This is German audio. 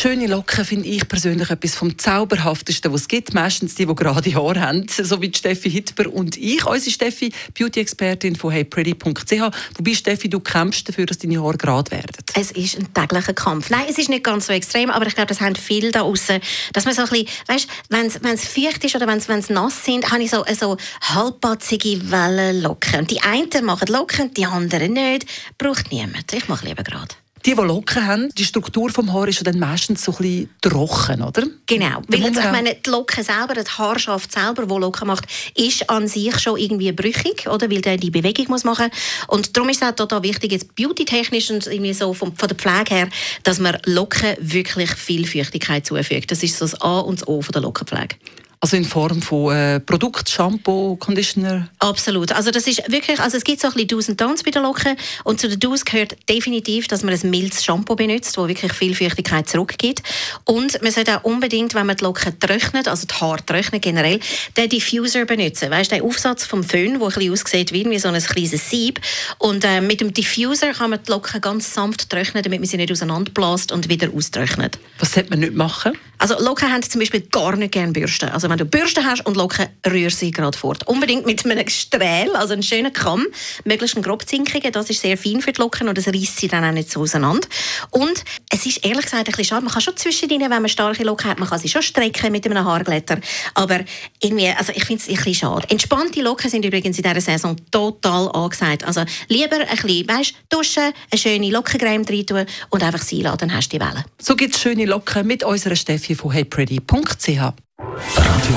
Schöne Locken finde ich persönlich etwas vom Zauberhaftesten, was es gibt. Meistens die, die gerade Haare haben, so wie Steffi Hitber und ich. Unsere Steffi, Beauty-Expertin von heypretty.ch. Wobei, Steffi, du kämpfst dafür, dass deine Haare gerade werden. Es ist ein täglicher Kampf. Nein, es ist nicht ganz so extrem, aber ich glaube, das haben viele da draußen, dass man so ein bisschen, weißt, wenn es feucht ist oder wenn es nass sind, habe ich so, so halbbatzige Wellenlocken. Die einen machen Locken, die anderen nicht. Braucht niemand. Ich mache lieber gerade. Die, die Locken haben, die Struktur des Haares ist ja dann meistens so ein bisschen trocken, oder? Genau. Weil jetzt, ich meine, die Locke selber, das Haarschaft selber, das Locken macht, ist an sich schon irgendwie brüchig, oder? Weil der die Bewegung muss machen Und darum ist es auch total wichtig, jetzt beauty-technisch und irgendwie so von, von der Pflege her, dass man Locken wirklich viel Feuchtigkeit zufügt. Das ist so das A und das O von der Lockenpflege. Also in Form von äh, Produkt, Shampoo, Conditioner? Absolut. Also das ist wirklich, also es gibt so ein bisschen Do's und Don'ts bei der Locke und zu den Do's gehört definitiv, dass man ein mildes Shampoo benutzt, das wirklich viel Feuchtigkeit zurückgibt. Und man sollte auch unbedingt, wenn man die Locke trocknet, also die Haare trocknet generell, den Diffuser benutzen. Weißt du, den Aufsatz vom Föhn, der ein bisschen aussieht wie so ein kleines Sieb. Und äh, mit dem Diffuser kann man die Locke ganz sanft trocknen, damit man sie nicht auseinanderbläst und wieder austrocknet. Was sollte man nicht machen? Also Locken haben zum Beispiel gar nicht gerne Bürsten. Also wenn du Bürste hast und Locken, rühr sie gerade fort. Unbedingt mit einem Strähl, also einem schönen Kamm, möglichst einen grobzinkigen, das ist sehr fein für die Locken und das reißt sie dann auch nicht so auseinander. Und es ist ehrlich gesagt ein bisschen schade, man kann schon zwischendrin, wenn man starke Locken hat, man kann sie schon strecken mit einem Haarglätter, aber irgendwie, also ich finde es ein bisschen schade. Entspannte Locken sind übrigens in dieser Saison total angesagt. Also lieber ein bisschen, weißt, duschen, eine schöne Lockencreme rein tun und einfach sie lassen, dann hast du die Welle. So gibt es schöne Locken mit unserer Steffi von heypretty.ch. Radio